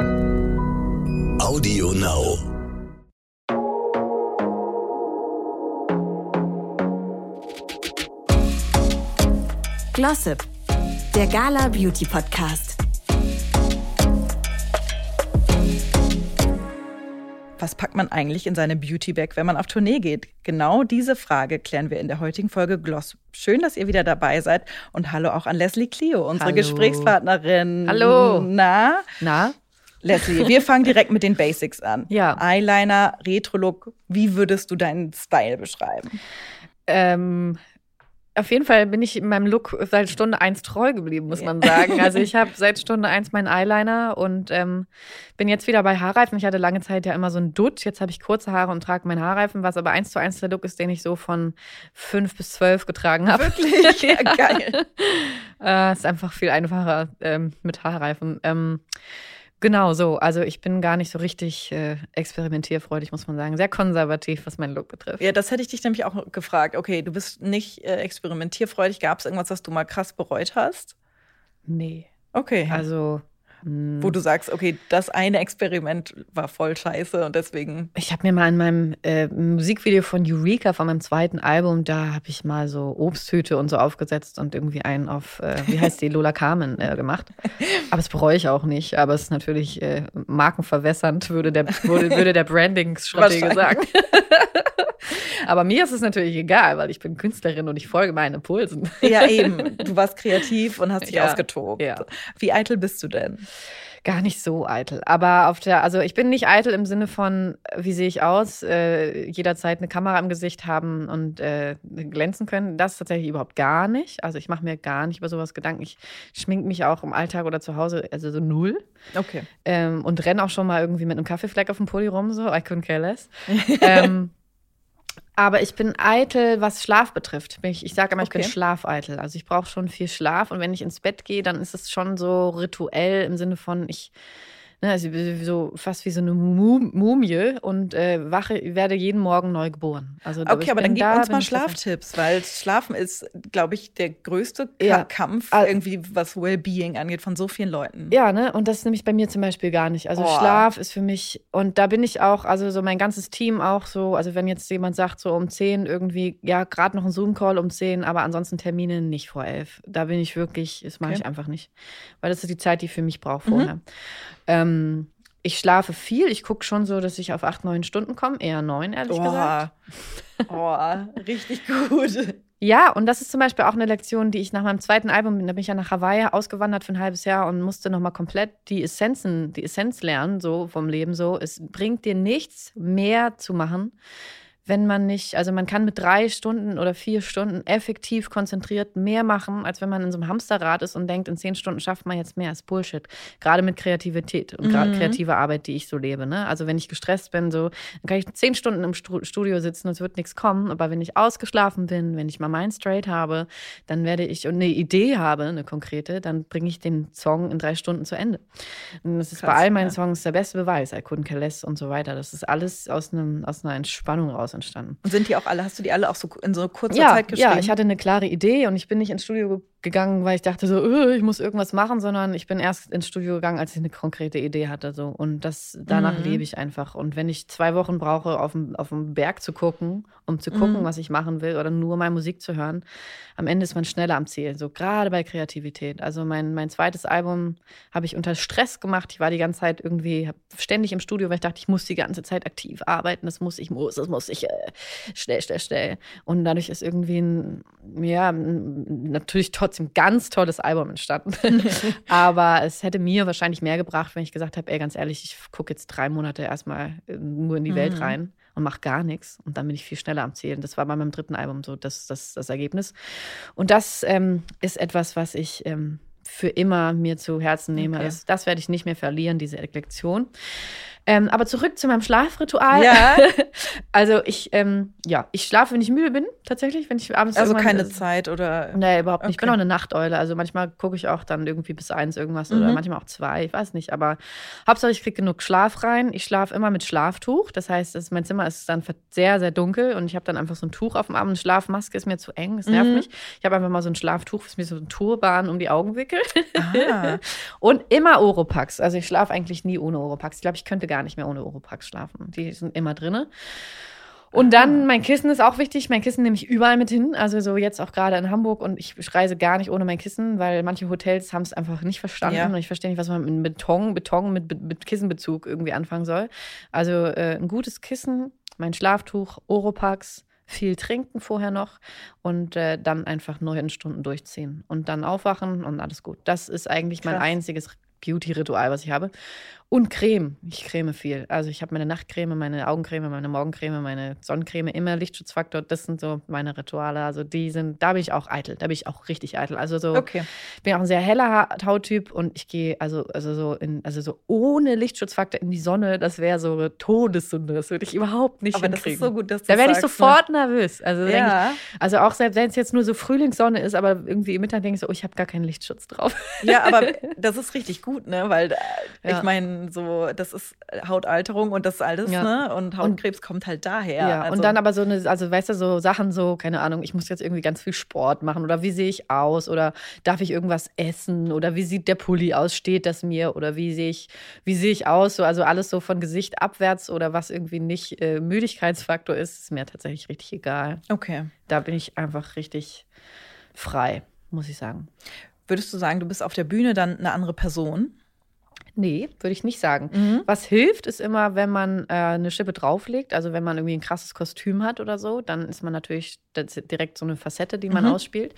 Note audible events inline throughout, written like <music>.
Audio Now. Glossip, der Gala Beauty Podcast. Was packt man eigentlich in seine Beauty-Bag, wenn man auf Tournee geht? Genau diese Frage klären wir in der heutigen Folge Gloss. Schön, dass ihr wieder dabei seid. Und hallo auch an Leslie Clio, unsere Hallo. Gesprächspartnerin. Hallo. Na? Na? Leslie, wir fangen direkt mit den Basics an. Ja. Eyeliner, Retro-Look. Wie würdest du deinen Style beschreiben? Ähm, auf jeden Fall bin ich in meinem Look seit Stunde eins treu geblieben, muss man sagen. Also ich <laughs> habe seit Stunde eins meinen Eyeliner und ähm, bin jetzt wieder bei Haarreifen. Ich hatte lange Zeit ja immer so einen Dutt. Jetzt habe ich kurze Haare und trage meinen Haarreifen, was aber eins zu eins der Look ist, den ich so von fünf bis zwölf getragen habe. Wirklich? <laughs> Ja, geil. Äh, ist einfach viel einfacher ähm, mit Haarreifen. Ähm, genau so. Also ich bin gar nicht so richtig äh, experimentierfreudig, muss man sagen. Sehr konservativ, was meinen Look betrifft. Ja, das hätte ich dich nämlich auch gefragt. Okay, du bist nicht äh, experimentierfreudig. Gab es irgendwas, was du mal krass bereut hast? Nee. Okay. Also. Wo du sagst, okay, das eine Experiment war voll scheiße und deswegen. Ich habe mir mal in meinem äh, Musikvideo von Eureka, von meinem zweiten Album, da habe ich mal so Obsthüte und so aufgesetzt und irgendwie einen auf, äh, wie heißt die, Lola Carmen äh, gemacht. <laughs> Aber das bereue ich auch nicht. Aber es ist natürlich äh, markenverwässernd, würde der, würde, würde der <laughs> Branding-Stratege sagen. <laughs> Aber mir ist es natürlich egal, weil ich bin Künstlerin und ich folge meinen Impulsen. Ja, eben. <laughs> Du warst kreativ und hast dich Ja, ausgetobt. ja. Wie eitel bist du denn? Gar nicht so eitel. Aber auf der, also ich bin nicht eitel im Sinne von, wie sehe ich aus, äh, jederzeit eine Kamera im Gesicht haben und äh, glänzen können. Das tatsächlich überhaupt gar nicht. Also ich mache mir gar nicht über sowas Gedanken. Ich schmink mich auch im Alltag oder zu Hause, also so null. Okay. Ähm, und renne auch schon mal irgendwie mit einem Kaffeefleck auf dem Pulli rum, so, I couldn't care less. <laughs> ähm, aber ich bin eitel, was Schlaf betrifft. Ich, ich sage immer, ich bin Okay. schlafeitel. Also ich brauche schon viel Schlaf. Und wenn ich ins Bett gehe, dann ist es schon so rituell im Sinne von, ich, ne, also so fast wie so eine Mu- Mumie und äh, wache, werde jeden Morgen neu geboren. Also, Okay, ich aber dann gib da, uns mal. Schlaftipps, weil Schlafen ist, glaube ich, der größte Ja. Kampf irgendwie, was Wellbeing angeht, von so vielen Leuten. Ja, ne? Und das ist nämlich bei mir zum Beispiel gar nicht. Also Oh. Schlaf ist für mich, und da bin ich auch, also so mein ganzes Team auch so, also wenn jetzt jemand sagt, so um 10 irgendwie, ja, gerade noch ein Zoom-Call um 10, aber ansonsten Termine nicht vor 11. Da bin ich wirklich, das mache Okay. ich einfach nicht. Weil das ist die Zeit, die für mich brauche Mhm. vorher. Ähm, ich schlafe viel. Ich gucke schon so, dass ich auf 8, 9 Stunden komme. Eher 9, ehrlich gesagt. Oh, richtig gut. Ja, und das ist zum Beispiel auch eine Lektion, die ich nach meinem zweiten Album bin. Da bin ich ja nach Hawaii ausgewandert für ein halbes Jahr und musste nochmal komplett die Essenzen, die Essenz lernen, so vom Leben so. Es bringt dir nichts mehr zu machen, wenn man nicht, also man kann mit drei Stunden oder vier Stunden effektiv konzentriert mehr machen, als wenn man in so einem Hamsterrad ist und denkt, in zehn Stunden schafft man jetzt mehr. ist Bullshit. Gerade mit Kreativität und gerade Mhm. kreative Arbeit, die ich so lebe. Ne? Also wenn ich gestresst bin, so, dann kann ich zehn Stunden im Stu- Studio sitzen und es wird nichts kommen. Aber wenn ich ausgeschlafen bin, wenn ich mal Mind straight habe, dann werde ich und eine Idee habe, eine konkrete, dann bringe ich den Song in drei Stunden zu Ende. Und das ist bei Krass, all meinen ja. Songs der beste Beweis. I couldn't care less und so weiter. Das ist alles aus, einem, aus einer Entspannung raus entstanden. Und sind die auch alle, hast du die alle auch so in so kurzer Ja, Zeit geschrieben? ja, ich hatte eine klare Idee und ich bin nicht ins Studio ge- gegangen, weil ich dachte so, äh, ich muss irgendwas machen, sondern ich bin erst ins Studio gegangen, als ich eine konkrete Idee hatte. So. Und das, danach Mhm. lebe ich einfach. Und wenn ich zwei Wochen brauche, auf dem, auf dem Berg zu gucken, um zu gucken, Mhm. was ich machen will oder nur meine Musik zu hören, am Ende ist man schneller am Ziel. So gerade bei Kreativität. Also mein, mein zweites Album habe ich unter Stress gemacht. Ich war die ganze Zeit irgendwie ständig im Studio, weil ich dachte, ich muss die ganze Zeit aktiv arbeiten. Das muss ich, muss, das muss ich schnell, schnell, schnell. Und dadurch ist irgendwie ein, ja, natürlich trotzdem ganz tolles Album entstanden. <laughs> Aber es hätte mir wahrscheinlich mehr gebracht, wenn ich gesagt habe, ey, ganz ehrlich, ich gucke jetzt drei Monate erstmal äh, nur in die Welt Mhm. rein und mache gar nichts. Und dann bin ich viel schneller am Ziel. Das war bei meinem dritten Album so das, das, das Ergebnis. Und das ähm, ist etwas, was ich ähm, für immer mir zu Herzen nehme. Okay. Das, das werde ich nicht mehr verlieren, diese Lektion. Ähm, aber zurück zu meinem Schlafritual. Ja. <laughs> also ich, ähm, ja, ich schlafe, wenn ich müde bin, tatsächlich, wenn ich abends Also keine Zeit oder. Nee, überhaupt nicht. Ich bin Okay. auch eine Nachteule. Also manchmal gucke ich auch dann irgendwie bis eins irgendwas oder Mhm. manchmal auch zwei, ich weiß nicht. Aber Hauptsache, ich kriege genug Schlaf rein. Ich schlafe immer mit Schlaftuch. Das heißt, es, mein Zimmer ist dann sehr, sehr dunkel und ich habe dann einfach so ein Tuch auf dem Arm. Eine Schlafmaske ist mir zu eng, das nervt Mhm. mich. Ich habe einfach mal so ein Schlaftuch, das mir so ein Turban um die Augen wickelt. Ah. <laughs> Und immer Oropax. Also ich schlafe eigentlich nie ohne Oropax. Ich glaube, ich könnte gar nicht mehr ohne Oropax schlafen. Die sind immer drinne. Und dann, mein Kissen ist auch wichtig. Mein Kissen nehme ich überall mit hin. Also so jetzt auch gerade in Hamburg. Und ich reise gar nicht ohne mein Kissen, weil manche Hotels haben es einfach nicht verstanden. Ja. Und ich verstehe nicht, was man mit Beton, Beton mit, mit Kissenbezug irgendwie anfangen soll. Also äh, ein gutes Kissen, mein Schlaftuch, Oropax, viel trinken vorher noch und äh, dann einfach neun Stunden durchziehen. Und dann aufwachen und alles gut. Das ist eigentlich mein Krass. einziges Beauty-Ritual, was ich habe. Und Creme. Ich creme viel. Also ich habe meine Nachtcreme, meine Augencreme, meine Morgencreme, meine Sonnencreme, immer Lichtschutzfaktor. Das sind so meine Rituale. Also die sind, da bin ich auch eitel. Da bin ich auch richtig eitel. Also so, Okay. ich bin auch ein sehr heller Ha- Hauttyp und ich gehe also, also so in, also so ohne Lichtschutzfaktor in die Sonne, das wäre so eine Todessünde. Das würde ich überhaupt nicht Aber das hinkriegen. ist so gut, dass du da werde ich sagst, sofort nervös. Also, Ne? Ja. ich, also auch selbst wenn es jetzt nur so Frühlingssonne ist, aber irgendwie im Mittag denke ich so, oh, ich habe gar keinen Lichtschutz drauf. ja, aber <laughs> das ist richtig gut, ne? Weil äh, Ja. ich meine, so, das ist Hautalterung und das alles, Ja. ne? Und Hautkrebs kommt halt daher. Ja, also, und dann aber so eine, also weißt du, so Sachen so, keine Ahnung, ich muss jetzt irgendwie ganz viel Sport machen oder wie sehe ich aus oder darf ich irgendwas essen oder wie sieht der Pulli aus, steht das mir oder wie sehe ich, wie sehe ich aus, so, also alles so von Gesicht abwärts oder was irgendwie nicht äh, Müdigkeitsfaktor ist, ist mir tatsächlich richtig egal. Okay. Da bin ich einfach richtig frei, muss ich sagen. Würdest du sagen, du bist auf der Bühne dann eine andere Person? Nee, würde ich nicht sagen. Mhm. Was hilft, ist immer, wenn man äh, eine Schippe drauflegt, also wenn man irgendwie ein krasses Kostüm hat oder so, dann ist man natürlich ist direkt so eine Facette, die man Mhm. ausspielt.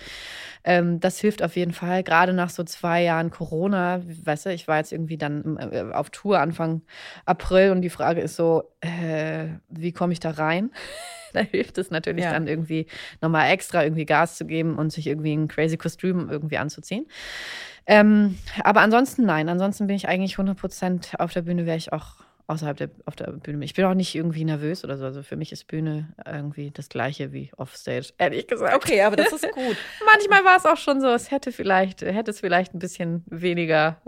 Ähm, das hilft auf jeden Fall, gerade nach so zwei Jahren Corona, weißt du, ich war jetzt irgendwie dann äh, auf Tour Anfang April und die Frage ist so, äh, wie komme ich da rein? <laughs> da hilft es natürlich Ja. dann irgendwie nochmal extra irgendwie Gas zu geben und sich irgendwie ein crazy Kostüm irgendwie anzuziehen. Ähm, aber ansonsten nein, ansonsten bin ich eigentlich 100% auf der Bühne, wäre ich auch außerhalb der, auf der Bühne. Ich bin auch nicht irgendwie nervös oder so. Also für mich ist Bühne irgendwie das gleiche wie Offstage, ehrlich gesagt. Okay, aber das ist gut. <laughs> Manchmal war es auch schon so, es hätte vielleicht, hätte es vielleicht ein bisschen weniger.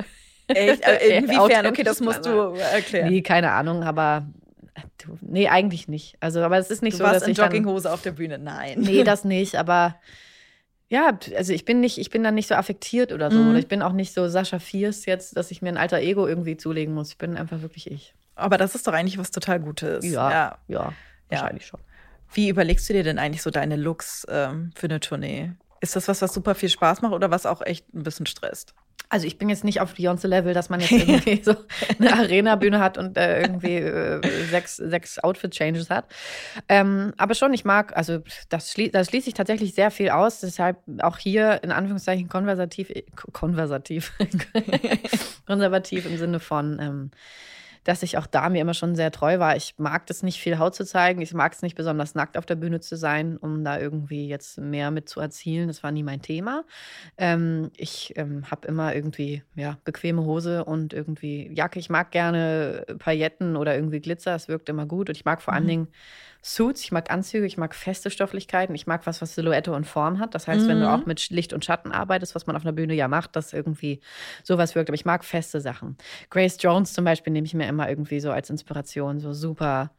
Echt? Äh, <laughs> Inwiefern? Okay, das musst du erklären. Nee, keine Ahnung, aber du, nee, eigentlich nicht. Also, aber es ist nicht du so, warst dass in ich dann, Jogginghose auf der Bühne. Nein. Nee, <laughs> das nicht, aber ja, also ich bin nicht, ich bin dann nicht so affektiert oder so. Mhm. Oder ich bin auch nicht so Sascha Fierce jetzt, dass ich mir ein alter Ego irgendwie zulegen muss. Ich bin einfach wirklich ich. Aber das ist doch eigentlich was total Gutes. Ja, ja. ja, wahrscheinlich schon. Wie überlegst du dir denn eigentlich so deine Looks ähm, für eine Tournee? Ist das was, was super viel Spaß macht oder was auch echt ein bisschen stresst? Also ich bin jetzt nicht auf Beyoncé-Level, dass man jetzt irgendwie <laughs> so eine Arena-Bühne hat und äh, irgendwie äh, sechs, sechs Outfit-Changes hat. Ähm, aber schon, ich mag, also das, schlie das schließt sich tatsächlich sehr viel aus. Deshalb auch hier in Anführungszeichen konversativ, konversativ, <laughs> konservativ im Sinne von, ähm, dass ich auch da mir immer schon sehr treu war. Ich mag das nicht, viel Haut zu zeigen. Ich mag es nicht besonders nackt auf der Bühne zu sein, um da irgendwie jetzt mehr mit zu erzielen. Das war nie mein Thema. Ähm, ich ähm, habe immer irgendwie ja, bequeme Hose und irgendwie Jacke. Ich mag gerne Pailletten oder irgendwie Glitzer. Es wirkt immer gut. Und ich mag vor allen Mhm. Dingen Suits. Ich mag Anzüge. Ich mag feste Stofflichkeiten. Ich mag was, was Silhouette und Form hat. Das heißt, wenn du Mhm. auch mit Licht und Schatten arbeitest, was man auf einer Bühne ja macht, dass irgendwie sowas wirkt. Aber ich mag feste Sachen. Grace Jones zum Beispiel nehme ich mir immer irgendwie so als Inspiration. So super,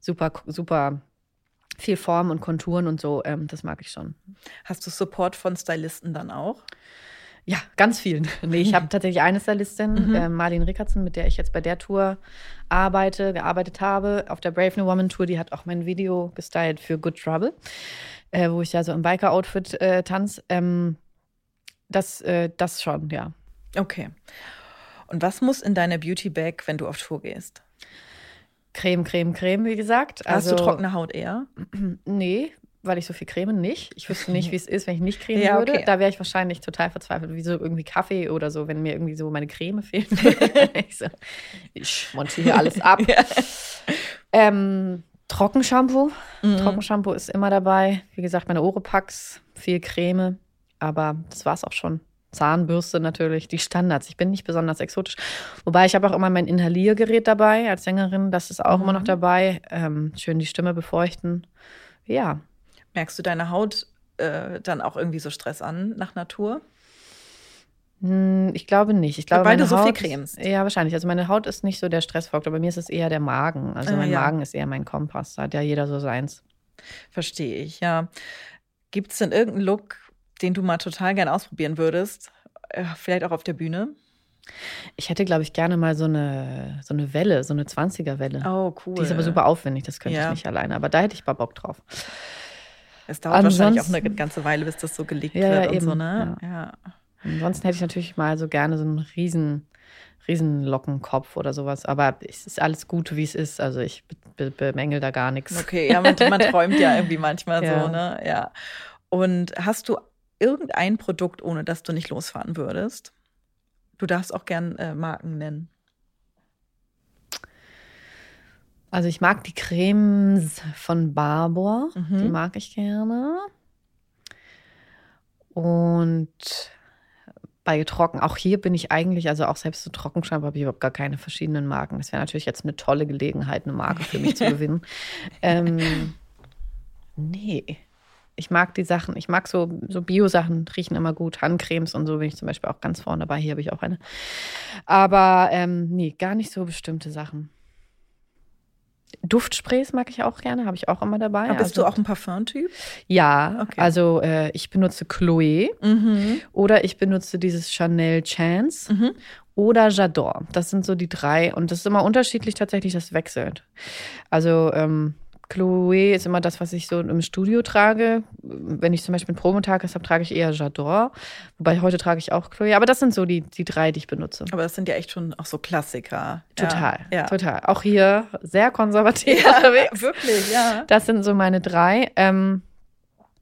super, super viel Form und Konturen und so. Ähm, das mag ich schon. Hast du Support von Stylisten dann auch? Ja, ganz vielen. <laughs> Nee, ich habe tatsächlich eine Stylistin, Mhm. äh, Marlene Rickertsen, mit der ich jetzt bei der Tour arbeite, gearbeitet habe. Auf der Brave New Woman Tour, die hat auch mein Video gestylt für Good Trouble, äh, wo ich ja so im Biker-Outfit äh, tanze. Ähm, das, äh, das schon, ja. Okay. Und was muss in deine Beauty Bag, wenn du auf Tour gehst? Creme, Creme, Creme, wie gesagt. Hast Also, du trockene Haut eher? <clears throat> Nee, weil ich so viel creme nicht. Ich wüsste nicht, <laughs> wie es ist, wenn ich nicht cremen Ja, würde. okay. Da wäre ich wahrscheinlich total verzweifelt, wie so irgendwie Kaffee oder so, wenn mir irgendwie so meine Creme fehlt. <laughs> <laughs> ich so, ich montiere hier alles ab. Ja. Ähm, Trockenshampoo. Mhm. Trockenshampoo ist immer dabei. Wie gesagt, meine Oropax, viel Creme. Aber das war's auch schon. Zahnbürste natürlich, die Standards. Ich bin nicht besonders exotisch. Wobei ich habe auch immer mein Inhaliergerät dabei als Sängerin. Das ist auch mhm. immer noch mhm. dabei. Ähm, schön die Stimme befeuchten. Ja. Merkst du deine Haut äh, dann auch irgendwie so Stress an nach Natur? Hm, ich glaube nicht. Ich glaube, Weil du so Haut, viel cremst. Ja, wahrscheinlich. Also meine Haut ist nicht so der Stressfaktor. Bei mir ist es eher der Magen. Also ah, mein ja. Magen ist eher mein Kompass. Da hat ja jeder so seins. Verstehe ich, ja. Gibt es denn irgendeinen Look, den du mal total gern ausprobieren würdest? Äh, vielleicht auch auf der Bühne? Ich hätte, glaube ich, gerne mal so eine, so eine Welle, so eine 20er-Welle. Oh, cool. Die ist aber super aufwendig, das könnte ja. ich nicht alleine. Aber da hätte ich mal Bock drauf. Es dauert Ansonsten, wahrscheinlich auch eine ganze Weile, bis das so gelegt ja, wird und eben. so, ne? Ja. ja. Ansonsten hätte ich natürlich mal so gerne so einen riesen, riesen Lockenkopf oder sowas. Aber es ist alles gut, wie es ist. Also ich be bemängel da gar nichts. Okay, ja, man, man <laughs> träumt ja irgendwie manchmal ja. so, ne? Ja. Und hast du irgendein Produkt, ohne das du nicht losfahren würdest? Du darfst auch gern äh, Marken nennen. Also ich mag die Cremes von Barbour, mhm. die mag ich gerne. Und bei Trocken, auch hier bin ich eigentlich, also auch selbst so Trockenschampo habe ich überhaupt gar keine verschiedenen Marken. Das wäre natürlich jetzt eine tolle Gelegenheit, eine Marke für mich zu <laughs> gewinnen. Ähm, nee. Ich mag die Sachen, ich mag so, so Bio-Sachen, riechen immer gut. Handcremes und so bin ich zum Beispiel auch ganz vorne dabei. Hier habe ich auch eine. Aber ähm, nee, gar nicht so bestimmte Sachen. Duftsprays mag ich auch gerne, habe ich auch immer dabei. Aber bist also, du auch ein Parfum-Typ? Ja, okay. also äh, ich benutze Chloe mhm. oder ich benutze dieses Chanel Chance mhm. oder J'adore. Das sind so die drei und das ist immer unterschiedlich tatsächlich, das wechselt. Also ähm, Chloe ist immer das, was ich so im Studio trage. Wenn ich zum Beispiel einen Promontag habe, trage ich eher J'adore. Wobei heute trage ich auch Chloe. Aber das sind so die, die drei, die ich benutze. Aber das sind ja echt schon auch so Klassiker. Total, ja. total. Auch hier sehr konservativ ja, unterwegs. Wirklich, ja. Das sind so meine drei. Ähm,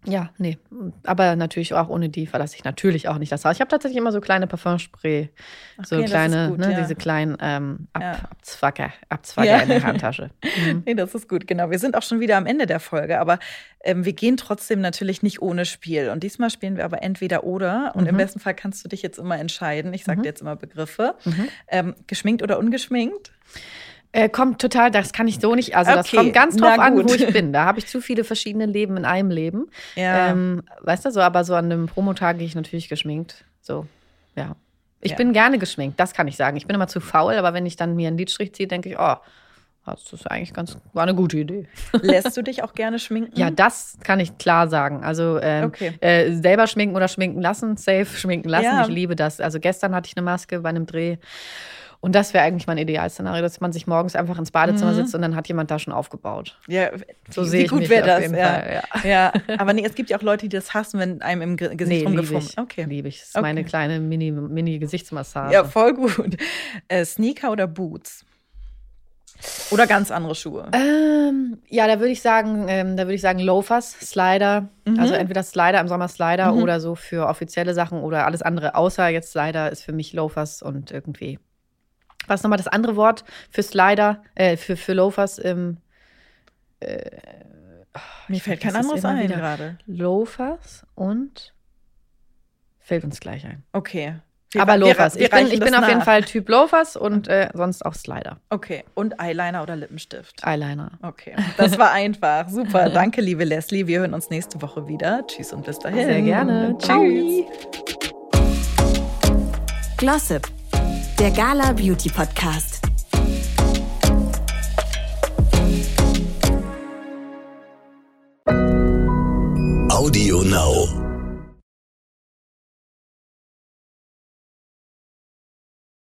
ja, nee. Aber natürlich auch ohne die verlasse ich natürlich auch nicht das Haus. Ich habe tatsächlich immer so kleine Parfumspray. Okay, so kleine, gut, ne, ja. diese kleinen ähm, Ab ja. Abzwacker, Abzwacker ja. in der Handtasche. <laughs> Mhm. Nee, das ist gut, genau. Wir sind auch schon wieder am Ende der Folge, aber ähm, wir gehen trotzdem natürlich nicht ohne Spiel. Und diesmal spielen wir aber entweder oder. Und mhm. im besten Fall kannst du dich jetzt immer entscheiden. Ich sage mhm. dir jetzt immer Begriffe. Mhm. Ähm, geschminkt oder ungeschminkt? Äh, kommt total, das kann ich so nicht. Also okay. das kommt ganz drauf an, wo ich bin. Da habe ich zu viele verschiedene Leben in einem Leben. Ja. Ähm, weißt du so, aber so an einem Promotag gehe ich natürlich geschminkt. So, ja. Ich ja. bin gerne geschminkt, das kann ich sagen. Ich bin immer zu faul, aber wenn ich dann mir einen Lidstrich ziehe, denke ich, oh, das ist eigentlich ganz, war eine gute Idee. Lässt du dich auch gerne schminken? Ja, das kann ich klar sagen. Also ähm, okay. äh, selber schminken oder schminken lassen, safe schminken lassen. Ja. Ich liebe das. Also gestern hatte ich eine Maske bei einem Dreh und das wäre eigentlich mein Idealszenario, dass man sich morgens einfach ins Badezimmer mhm. sitzt und dann hat jemand da schon aufgebaut. Ja, so sehe ich gut mich das. Ja. Fall, ja. ja. aber nee, es gibt ja auch Leute, die das hassen, wenn einem im Gesicht nee, rumgefunden Okay. Liebe ich. Das ist okay. meine kleine Mini-Gesichtsmassage. Mini ja, voll gut. Äh, Sneaker oder Boots? Oder ganz andere Schuhe? Ähm, ja, da würde ich sagen, ähm, da würde ich sagen Loafers, Slider. Mhm. Also entweder Slider im Sommer Slider mhm. oder so für offizielle Sachen oder alles andere. Außer jetzt Slider ist für mich Loafers und irgendwie was ist nochmal das andere Wort für Slider, äh, für, für Loafers im. Äh, oh, Mir fällt kein anderes ein gerade. Loafers und. Fällt uns gleich ein. Okay. Wir, Aber Loafers. Wir, wir ich bin, ich bin auf jeden Fall Typ Loafers und äh, sonst auch Slider. Okay. Und Eyeliner oder Lippenstift? Eyeliner. Okay. Das war <laughs> einfach. Super. Danke, liebe Leslie. Wir hören uns nächste Woche wieder. Tschüss und bis dahin. Sehr gerne. Tschüss. Glossip der Gala Beauty Podcast.